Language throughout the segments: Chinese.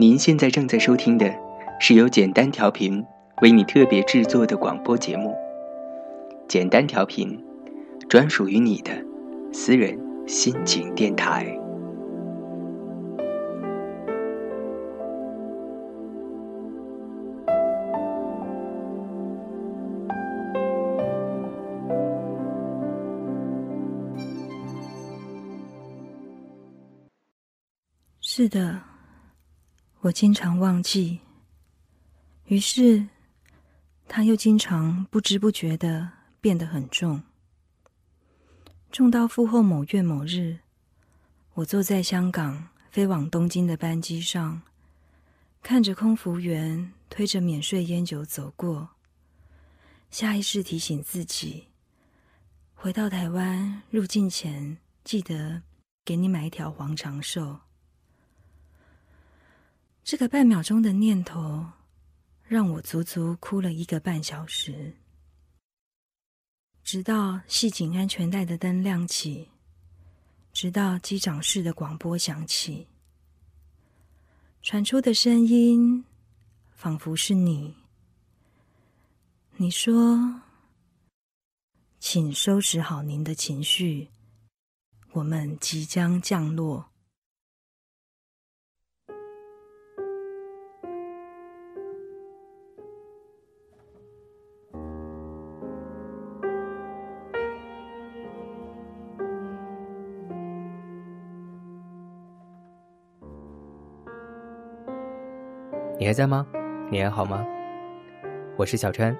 您现在正在收听的是由简单调频为你特别制作的广播节目。简单调频，专属于你的私人心情电台。是的，我经常忘记，于是他又经常不知不觉的变得很重，重到赴后某月某日，我坐在香港飞往东京的班机上，看着空服员推着免税烟酒走过，下意识提醒自己，回到台湾入境前记得给你买一条黄长寿。这个半秒钟的念头，让我足足哭了一个半小时，直到系紧安全带的灯亮起，直到机长室的广播响起，传出的声音仿佛是你。你说：“请收拾好您的情绪，我们即将降落。”你还在吗？你还好吗？我是小川。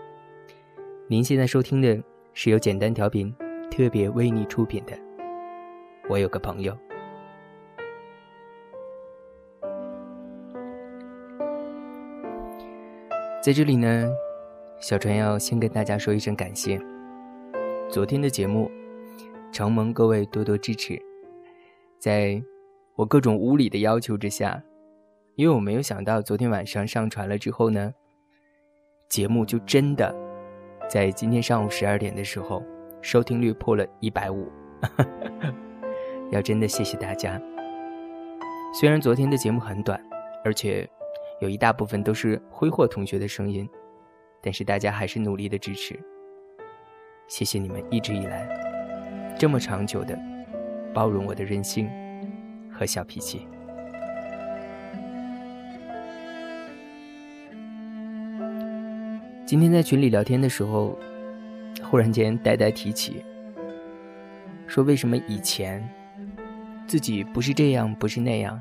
您现在收听的是由简单调频特别为你出品的。我有个朋友，在这里呢，小川要先跟大家说一声感谢。昨天的节目，承蒙各位多多支持，在我各种无理的要求之下。因为我没有想到，昨天晚上上传了之后呢，节目就真的在今天上午十二点的时候，收听率破了一百五。要真的谢谢大家。虽然昨天的节目很短，而且有一大部分都是挥霍同学的声音，但是大家还是努力的支持。谢谢你们一直以来这么长久的包容我的任性和小脾气。今天在群里聊天的时候，忽然间呆呆提起，说为什么以前自己不是这样，不是那样，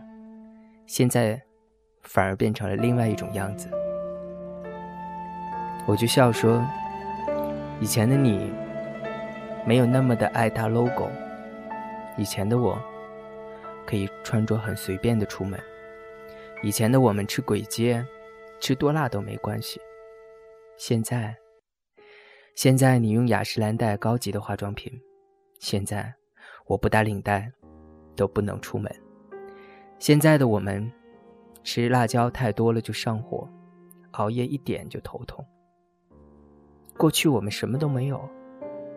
现在反而变成了另外一种样子。我就笑说，以前的你没有那么的爱搭 logo，以前的我可以穿着很随便的出门，以前的我们吃簋街，吃多辣都没关系。现在，现在你用雅诗兰黛高级的化妆品。现在，我不打领带都不能出门。现在的我们，吃辣椒太多了就上火，熬夜一点就头痛。过去我们什么都没有，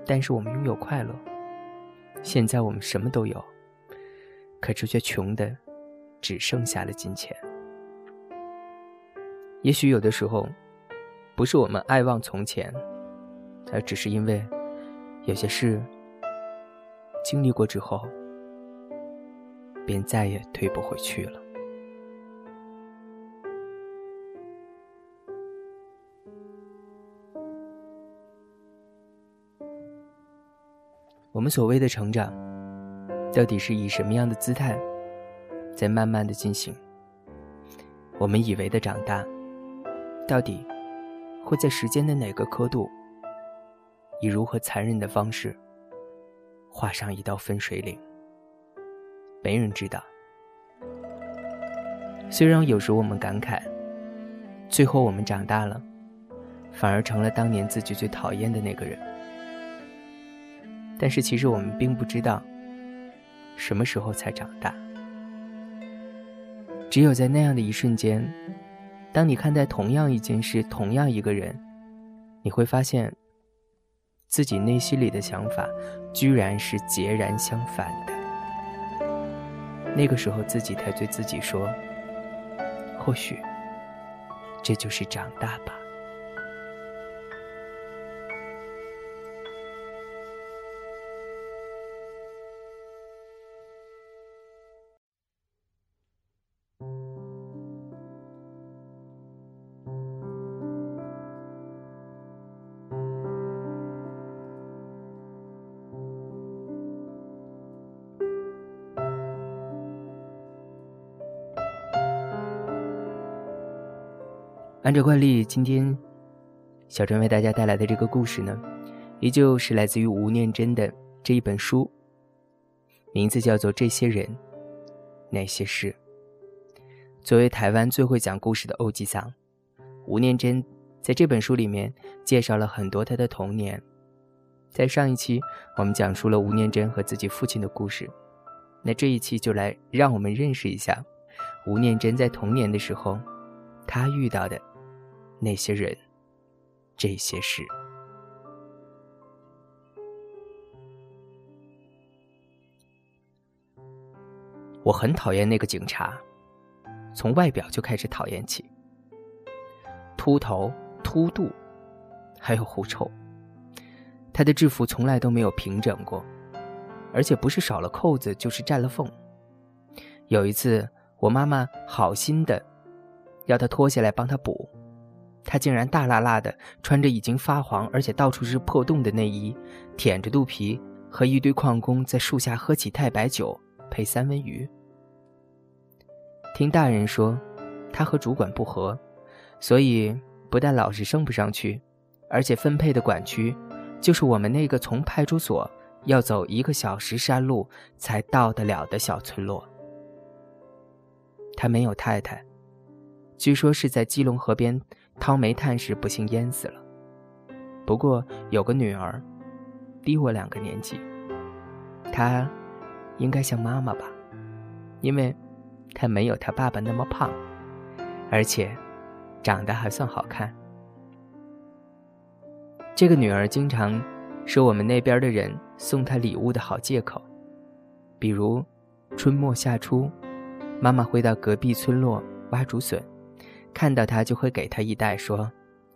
但是我们拥有快乐。现在我们什么都有，可是却穷的只剩下了金钱。也许有的时候。不是我们爱忘从前，而只是因为有些事经历过之后，便再也退不回去了。我们所谓的成长，到底是以什么样的姿态在慢慢的进行？我们以为的长大，到底？会在时间的哪个刻度，以如何残忍的方式画上一道分水岭？没人知道。虽然有时我们感慨，最后我们长大了，反而成了当年自己最讨厌的那个人。但是其实我们并不知道，什么时候才长大。只有在那样的一瞬间。当你看待同样一件事、同样一个人，你会发现，自己内心里的想法居然是截然相反的。那个时候，自己才对自己说：“或许，这就是长大吧。按照惯例，今天小陈为大家带来的这个故事呢，依旧是来自于吴念真的这一本书，名字叫做《这些人，那些事》。作为台湾最会讲故事的欧吉桑，吴念真在这本书里面介绍了很多他的童年。在上一期，我们讲述了吴念真和自己父亲的故事，那这一期就来让我们认识一下吴念真在童年的时候，他遇到的。那些人，这些事，我很讨厌那个警察，从外表就开始讨厌起。秃头、秃肚，还有狐臭。他的制服从来都没有平整过，而且不是少了扣子，就是占了缝。有一次，我妈妈好心的要他脱下来帮他补。他竟然大辣辣的穿着已经发黄而且到处是破洞的内衣，舔着肚皮和一堆矿工在树下喝起太白酒配三文鱼。听大人说，他和主管不和，所以不但老是升不上去，而且分配的管区就是我们那个从派出所要走一个小时山路才到得了的小村落。他没有太太，据说是在基隆河边。掏煤炭时不幸淹死了。不过有个女儿，低我两个年纪。她应该像妈妈吧，因为她没有她爸爸那么胖，而且长得还算好看。这个女儿经常是我们那边的人送她礼物的好借口，比如春末夏初，妈妈会到隔壁村落挖竹笋。看到他就会给他一袋，说：“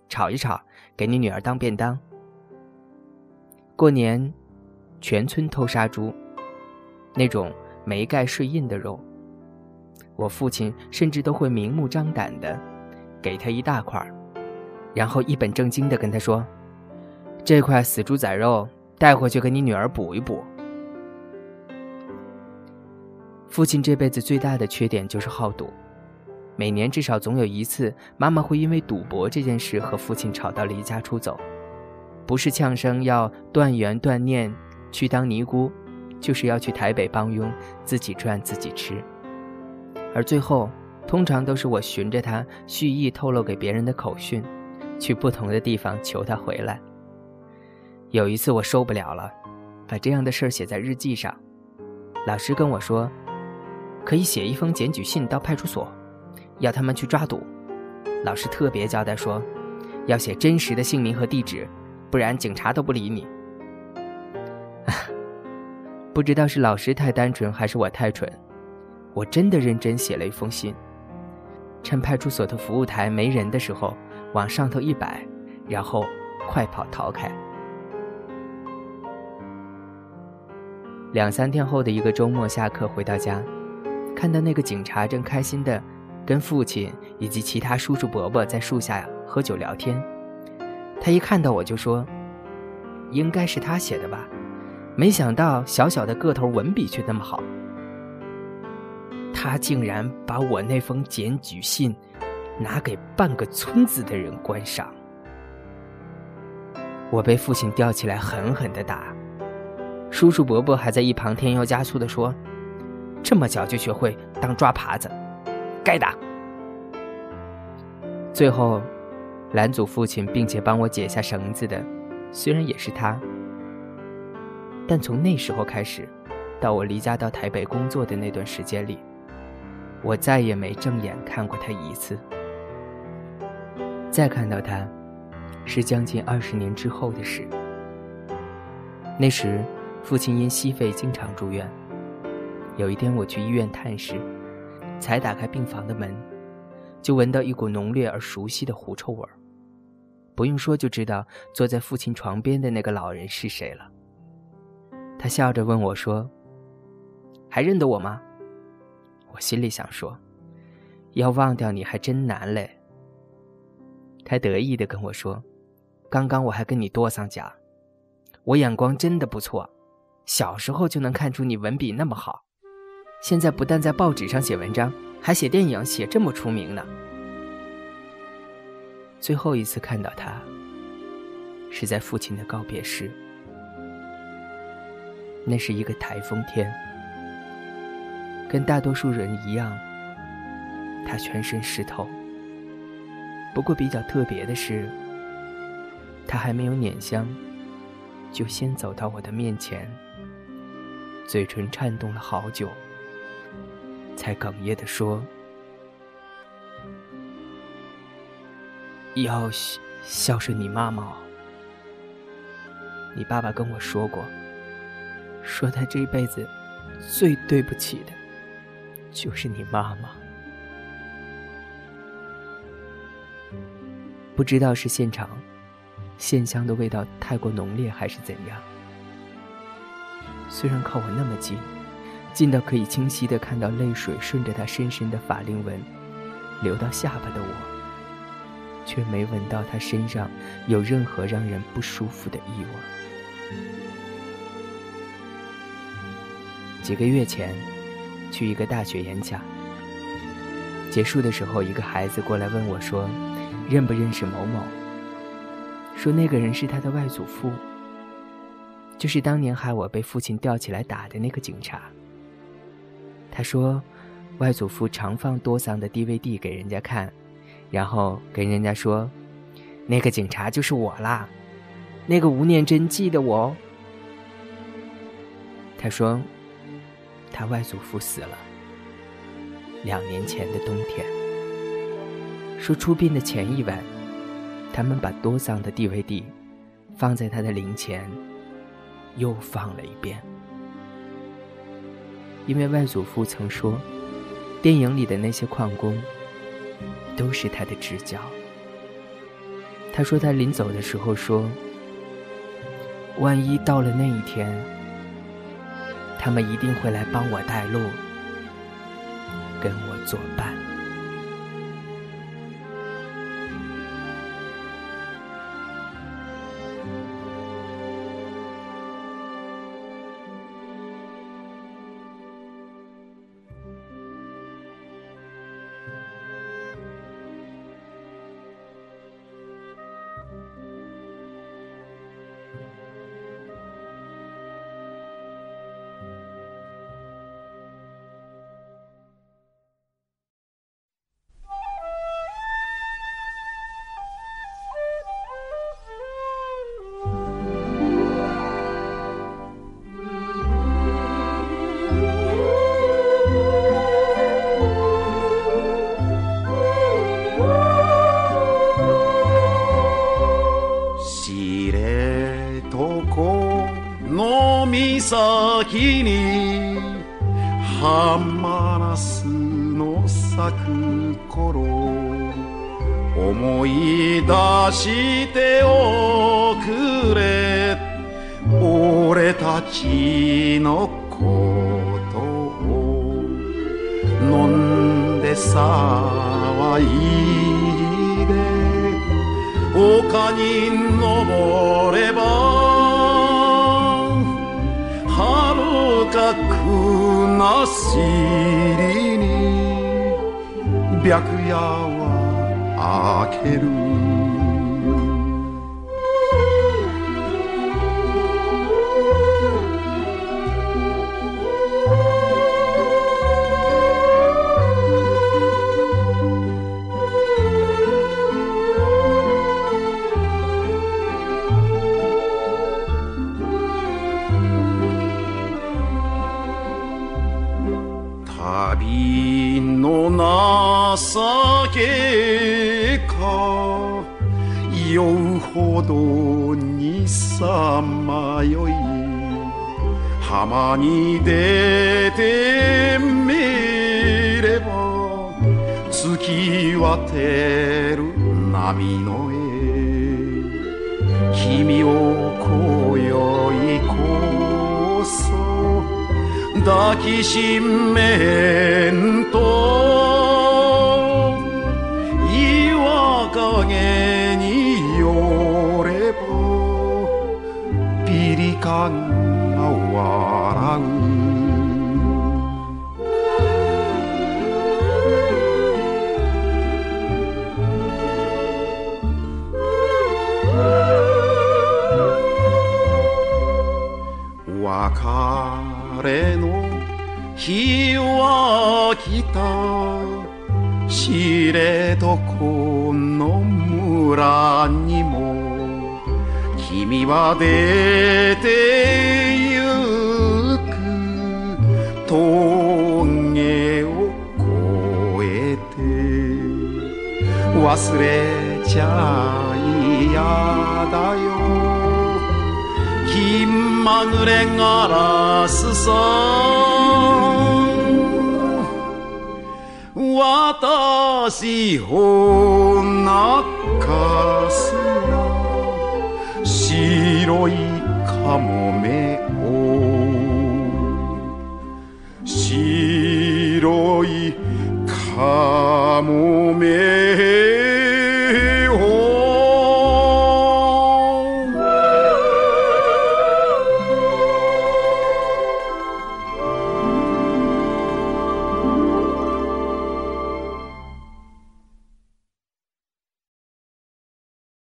炒一炒，给你女儿当便当。”过年，全村偷杀猪，那种没盖税印的肉，我父亲甚至都会明目张胆的给他一大块然后一本正经的跟他说：“这块死猪仔肉带回去给你女儿补一补。”父亲这辈子最大的缺点就是好赌。每年至少总有一次，妈妈会因为赌博这件事和父亲吵到离家出走，不是呛声要断缘断念去当尼姑，就是要去台北帮佣，自己赚自己吃。而最后，通常都是我循着他蓄意透露给别人的口讯，去不同的地方求他回来。有一次我受不了了，把这样的事儿写在日记上，老师跟我说，可以写一封检举信到派出所。要他们去抓赌，老师特别交代说，要写真实的姓名和地址，不然警察都不理你。不知道是老师太单纯还是我太蠢，我真的认真写了一封信，趁派出所的服务台没人的时候往上头一摆，然后快跑逃开。两三天后的一个周末下课回到家，看到那个警察正开心的。跟父亲以及其他叔叔伯伯在树下喝酒聊天，他一看到我就说：“应该是他写的吧？”没想到小小的个头文笔却那么好，他竟然把我那封检举信拿给半个村子的人观赏。我被父亲吊起来狠狠的打，叔叔伯伯还在一旁添油加醋的说：“这么小就学会当抓耙子。”该打。最后，拦阻父亲并且帮我解下绳子的，虽然也是他，但从那时候开始，到我离家到台北工作的那段时间里，我再也没正眼看过他一次。再看到他，是将近二十年之后的事。那时，父亲因息肺经常住院。有一天，我去医院探视。才打开病房的门，就闻到一股浓烈而熟悉的狐臭味儿。不用说就知道坐在父亲床边的那个老人是谁了。他笑着问我说：“还认得我吗？”我心里想说：“要忘掉你还真难嘞。”他得意的跟我说：“刚刚我还跟你多桑讲，我眼光真的不错，小时候就能看出你文笔那么好，现在不但在报纸上写文章，还写电影，写这么出名呢。”最后一次看到他，是在父亲的告别时。那是一个台风天，跟大多数人一样，他全身湿透。不过比较特别的是，他还没有捻香，就先走到我的面前，嘴唇颤动了好久，才哽咽的说。要孝顺你妈妈。你爸爸跟我说过，说他这辈子最对不起的，就是你妈妈。不知道是现场线香的味道太过浓烈，还是怎样。虽然靠我那么近，近到可以清晰的看到泪水顺着他深深的法令纹流到下巴的我。却没闻到他身上有任何让人不舒服的异味。几个月前，去一个大学演讲，结束的时候，一个孩子过来问我说：“认不认识某某？”说那个人是他的外祖父，就是当年害我被父亲吊起来打的那个警察。他说，外祖父常放多桑的 DVD 给人家看。然后跟人家说，那个警察就是我啦，那个吴念真记得我哦。他说，他外祖父死了，两年前的冬天。说出殡的前一晚，他们把多桑的 DVD 放在他的灵前，又放了一遍，因为外祖父曾说，电影里的那些矿工。都是他的知交。他说他临走的时候说：“万一到了那一天，他们一定会来帮我带路，跟我作伴。”先に浜ナスの咲く頃思い出しておくれ俺たちのことを飲んで騒いで丘に登ればかくなしりに白夜は明ける。旅の情けか。酔うほどにさまよい。浜に出てみれば月き渡る波の絵。君を今宵こそ抱きしめんと知床の村にも君は出てゆく。峠を越えて忘れちゃ嫌だよ。気まぐれガラスさ。私ほな